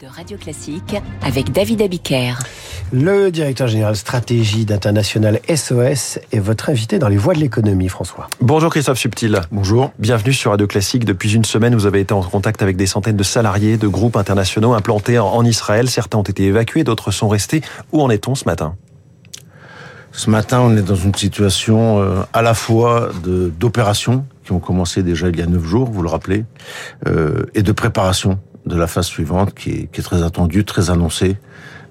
de Radio Classique avec David Abiker. Le directeur général stratégie d'International SOS est votre invité dans les voies de l'économie, François. Bonjour Christophe Subtil. Bonjour. Bienvenue sur Radio Classique. Depuis une semaine, vous avez été en contact avec des centaines de salariés de groupes internationaux implantés en Israël. Certains ont été évacués, d'autres sont restés. Où en est-on ce matin? Ce matin, on est dans une situation euh, à la fois d'opérations qui ont commencé déjà il y a neuf jours, vous le rappelez, euh, et de préparation de la phase suivante qui est, qui est très attendue, très annoncée.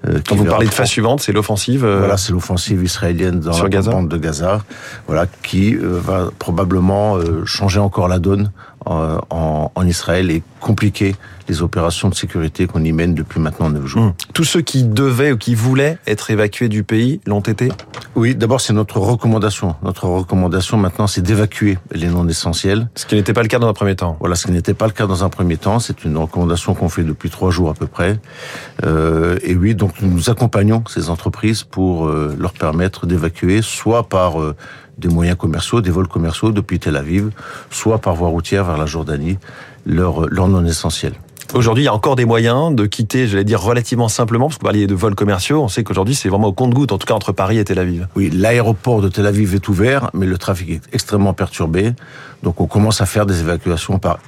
Euh, Quand vous parlez de phase suivante, c'est l'offensive. Euh, voilà, c'est l'offensive israélienne dans la Gaza. bande de Gaza, voilà, qui euh, va probablement changer encore la donne en, en, en, Israël et compliquer les opérations de sécurité qu'on y mène depuis maintenant neuf jours. Mmh. Tous ceux qui devaient ou qui voulaient être évacués du pays l'ont été? Oui, d'abord c'est notre recommandation. Notre recommandation maintenant, c'est d'évacuer les non essentiels. Ce qui n'était pas le cas dans un premier temps. Voilà, ce qui n'était pas le cas dans un premier temps. C'est une recommandation qu'on fait depuis trois jours à peu près. Euh, et oui, donc nous accompagnons ces entreprises pour euh, leur permettre d'évacuer, soit par euh, des moyens commerciaux, des vols commerciaux depuis Tel Aviv, soit par voie routière vers la Jordanie, leur, leur non essentiel. Aujourd'hui, il y a encore des moyens de quitter, j'allais dire relativement simplement, parce que vous parliez de vols commerciaux. On sait qu'aujourd'hui, c'est vraiment au compte-goutte, en tout cas entre Paris et Tel Aviv. Oui, l'aéroport de Tel Aviv est ouvert, mais le trafic est extrêmement perturbé. Donc, on commence à faire des évacuations par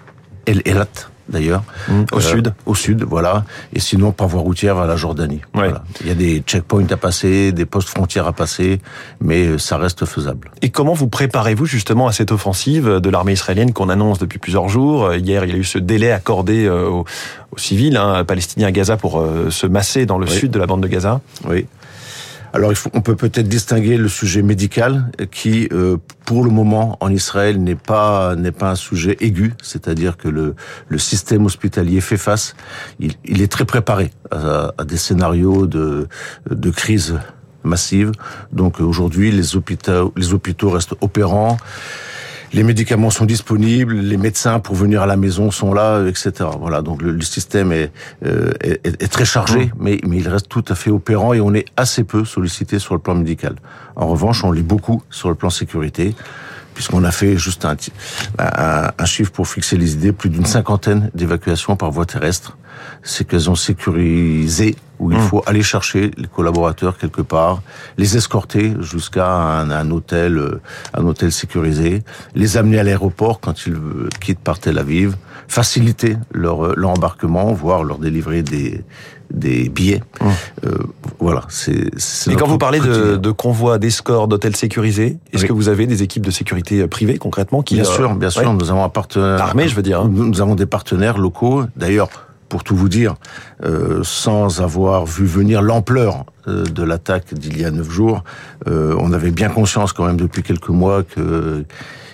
El Elat, d'ailleurs. Mmh, au euh, sud Au sud, voilà. Et sinon, par voie routière vers la Jordanie. Ouais. Voilà. Il y a des checkpoints à passer, des postes frontières à passer, mais ça reste faisable. Et comment vous préparez-vous justement à cette offensive de l'armée israélienne qu'on annonce depuis plusieurs jours? Hier, il y a eu ce délai accordé aux, aux civils hein, palestiniens à Gaza pour euh, se masser dans le oui. sud de la bande de Gaza. Oui. Alors, on peut peut-être distinguer le sujet médical, qui, euh, pour le moment, en Israël, n'est pas n'est pas un sujet aigu, c'est-à-dire que le, le système hospitalier fait face. Il, il est très préparé à, à, des scénarios de de crise massive. Donc aujourd'hui, les hôpitaux les hôpitaux restent opérants les médicaments sont disponibles, les médecins pour venir à la maison sont là, etc. Voilà, donc le, le système est, euh, est, est, très chargé, mmh. mais, mais il reste tout à fait opérant et on est assez peu sollicité sur le plan médical. En revanche, on l'est beaucoup sur le plan sécurité puisqu'on a fait juste un, un, un, chiffre pour fixer les idées, plus d'une cinquantaine d'évacuations par voie terrestre. C'est qu'elles ont sécurisé où il mmh. faut aller chercher les collaborateurs quelque part, les escorter jusqu'à un, un, hôtel, un hôtel sécurisé, les amener à l'aéroport quand ils quittent par Tel Aviv, faciliter leur, leur embarquement, voire leur délivrer des, des billets. Mmh. Euh, voilà. C'est. Et quand vous parlez de, de convois, d'escorts, d'hôtels sécurisés, est-ce oui. que vous avez des équipes de sécurité privées concrètement qui Bien euh, sûr, bien sûr. Ouais. Nous avons un partenaire. Armée, je veux dire. Hein. Nous avons des partenaires locaux. D'ailleurs, pour tout vous dire, euh, sans avoir vu venir l'ampleur euh, de l'attaque d'il y a neuf jours, euh, on avait bien conscience quand même depuis quelques mois que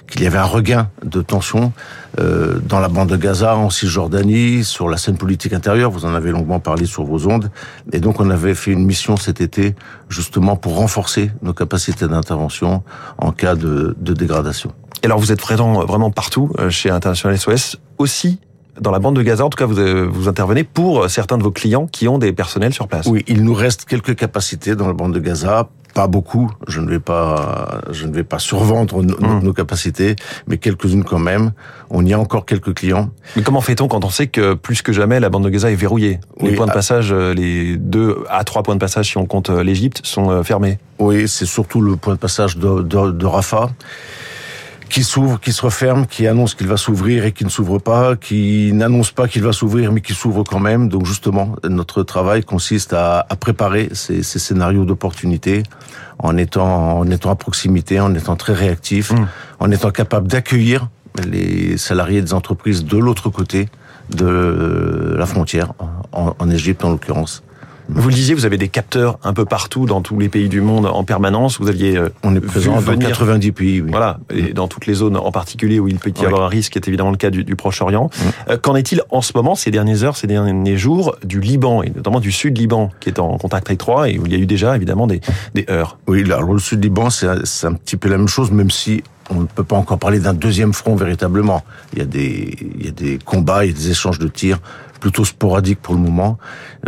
qu'il y avait un regain de tension euh, dans la bande de Gaza, en Cisjordanie, sur la scène politique intérieure. Vous en avez longuement parlé sur vos ondes. Et donc, on avait fait une mission cet été, justement, pour renforcer nos capacités d'intervention en cas de, de dégradation. Et alors, vous êtes vraiment, vraiment partout euh, chez International SOS, aussi dans la bande de Gaza, en tout cas, vous, euh, vous intervenez pour certains de vos clients qui ont des personnels sur place. Oui, il nous reste quelques capacités dans la bande de Gaza pas beaucoup. Je ne vais pas, je ne vais pas survendre nos, mmh. nos capacités, mais quelques-unes quand même. On y a encore quelques clients. Mais comment fait-on quand on sait que plus que jamais la bande de Gaza est verrouillée? Les oui, points de passage, les deux à trois points de passage, si on compte euh, l'Égypte, sont fermés. Oui, c'est surtout le point de passage de, de, de Rafah qui s'ouvre, qui se referme, qui annonce qu'il va s'ouvrir et qui ne s'ouvre pas, qui n'annonce pas qu'il va s'ouvrir mais qui s'ouvre quand même. Donc justement, notre travail consiste à, à préparer ces, ces scénarios d'opportunité en étant, en étant à proximité, en étant très réactif, mmh. en étant capable d'accueillir les salariés des entreprises de l'autre côté de la frontière, en, en Égypte en l'occurrence. Vous le disiez, vous avez des capteurs un peu partout dans tous les pays du monde en permanence. Vous aviez euh, on est présent dans 90 pays. Oui. Voilà, et dans toutes les zones en particulier où il peut y avoir un risque, qui est évidemment le cas du, du Proche-Orient. Oui. Qu'en est-il en ce moment, ces dernières heures, ces derniers jours, du Liban et notamment du Sud-Liban, qui est en contact étroit et où il y a eu déjà évidemment des, des heurts? Oui, alors le Sud-Liban, c'est un petit peu la même chose, même si on ne peut pas encore parler d'un deuxième front véritablement. Il y a des, il y a des combats, il y a des échanges de tirs plutôt sporadique pour le moment.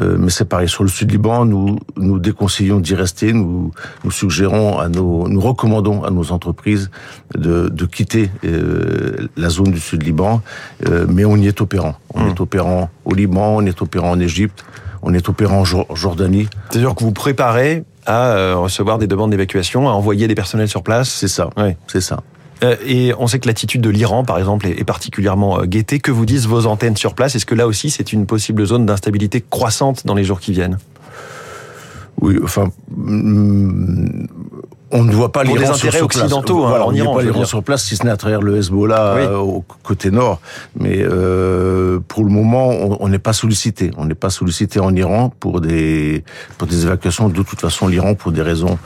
Euh, mais c'est pareil. Sur le sud Liban, nous nous déconseillons d'y rester. Nous nous suggérons à nos, nous recommandons à nos entreprises de, de quitter euh, la zone du sud Liban. Euh, mais on y est opérant. On mmh. est opérant au Liban, on est opérant en Égypte, on est opérant en Jordanie. C'est-à-dire que vous préparez à recevoir des demandes d'évacuation, à envoyer des personnels sur place. C'est ça. Oui. C'est ça. Euh, et on sait que l'attitude de l'Iran, par exemple, est particulièrement euh, guettée. Que vous disent vos antennes sur place? Est-ce que là aussi, c'est une possible zone d'instabilité croissante dans les jours qui viennent? Oui, enfin, mm, on ne voit pas l'Iran des intérêts occidentaux hein, en Iran. On ne voit pas l'Iran sur place, si ce n'est à travers le Hezbollah euh, au côté nord. Mais euh, pour le moment, on n'est pas sollicité. On n'est pas sollicité en Iran pour des pour des évacuations. De toute façon, l'Iran, pour des raisons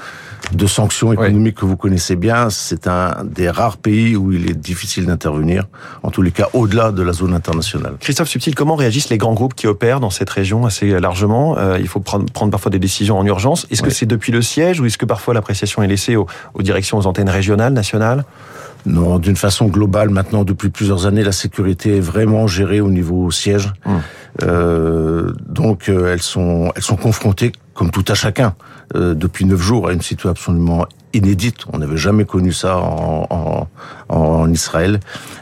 de sanctions économiques que vous connaissez bien. C'est un des rares pays où il est difficile d'intervenir, en tous les cas au-delà de la zone internationale. Christophe Subtil, comment réagissent les grands groupes qui opèrent dans cette région assez largement? Euh, Il faut prendre, prendre, parfois des décisions en urgence. Est-ce que c'est depuis le siège ou est-ce que parfois l'appréciation est laissée aux, aux directions, aux antennes régionales, nationales? Non, d'une façon globale, maintenant, depuis plusieurs années, la sécurité est vraiment gérée au niveau siège. Hum. Euh, donc, euh, elles sont, elles sont confrontées, comme tout à chacun, euh, depuis neuf jours à une situation absolument inédite. On n'avait jamais connu ça en, en, en, Israël.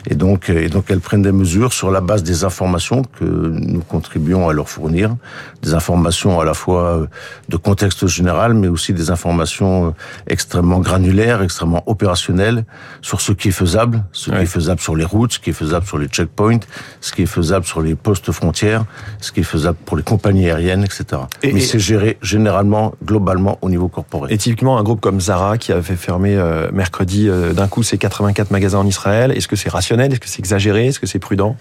Et donc, et donc, elles prennent des mesures sur la base des informations que nous contribuons à leur fournir, des informations à la fois de contexte général, mais aussi des informations extrêmement granulaires, extrêmement opérationnelles sur ce qui est faisable, ce qui est faisable sur les routes, ce qui est faisable sur les checkpoints, ce qui est faisable sur les postes frontières, ce qui est faisable pour les compagnies aériennes, etc. Et, mais c'est géré généralement, globalement, au niveau corporel. Et typiquement, un groupe comme Zara, qui a fait fermer euh, mercredi euh, d'un coup ses 84 magasins en Israël. Est-ce que c'est rationnel? Est-ce que c'est exagéré? Est-ce que c'est prudent?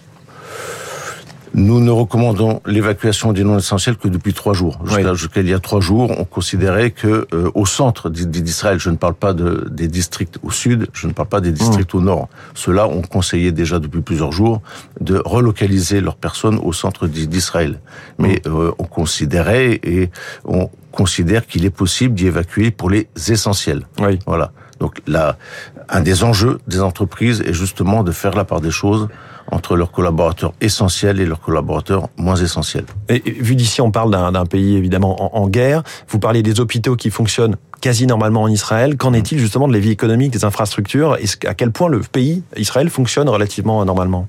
Nous ne recommandons l'évacuation des non essentiels que depuis trois jours. Jusqu'à il y a trois jours, on considérait que euh, au centre d'Israël, je ne parle pas de, des districts au sud, je ne parle pas des districts mmh. au nord. Ceux-là ont conseillé déjà depuis plusieurs jours de relocaliser leurs personnes au centre d'Israël. Mais mmh. on considérait et on considère qu'il est possible d'y évacuer pour les essentiels. Oui. Voilà. Donc là, un des enjeux des entreprises est justement de faire la part des choses entre leurs collaborateurs essentiels et leurs collaborateurs moins essentiels. Et, vu d'ici, on parle d'un pays évidemment en, en, guerre. Vous parlez des hôpitaux qui fonctionnent quasi normalement en Israël. Qu'en est-il justement de la vie économique, des infrastructures? Et à quel point le pays, Israël, fonctionne relativement normalement?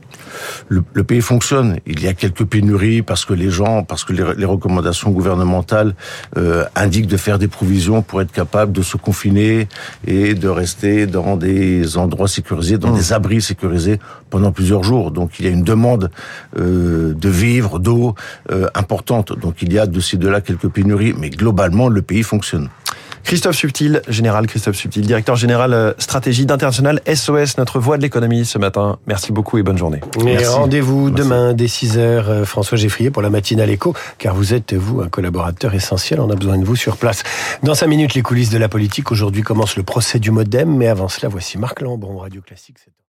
Le, le, pays fonctionne. Il y a quelques pénuries parce que les gens, parce que les, les recommandations gouvernementales euh, indiquent de faire des provisions pour être capable de se confiner et de rester dans des endroits sécurisés, dans mmh. des abris sécurisés pendant plusieurs jours. Donc il y a une demande euh, de vivres, d'eau euh, importante. Donc il y a de ci de là quelques pénuries, mais globalement le pays fonctionne. Christophe Subtil, général Christophe Subtil, directeur général euh, stratégie d'international SOS, notre voix de l'économie ce matin. Merci beaucoup et bonne journée. Et rendez-vous demain dès 6h, euh, François Geffrier, pour la matinale écho, car vous êtes, vous, un collaborateur essentiel. On a besoin de vous sur place. Dans 5 minutes, les coulisses de la politique. Aujourd'hui commence le procès du modem, mais avant cela, voici Marc Lambron, Radio Classique.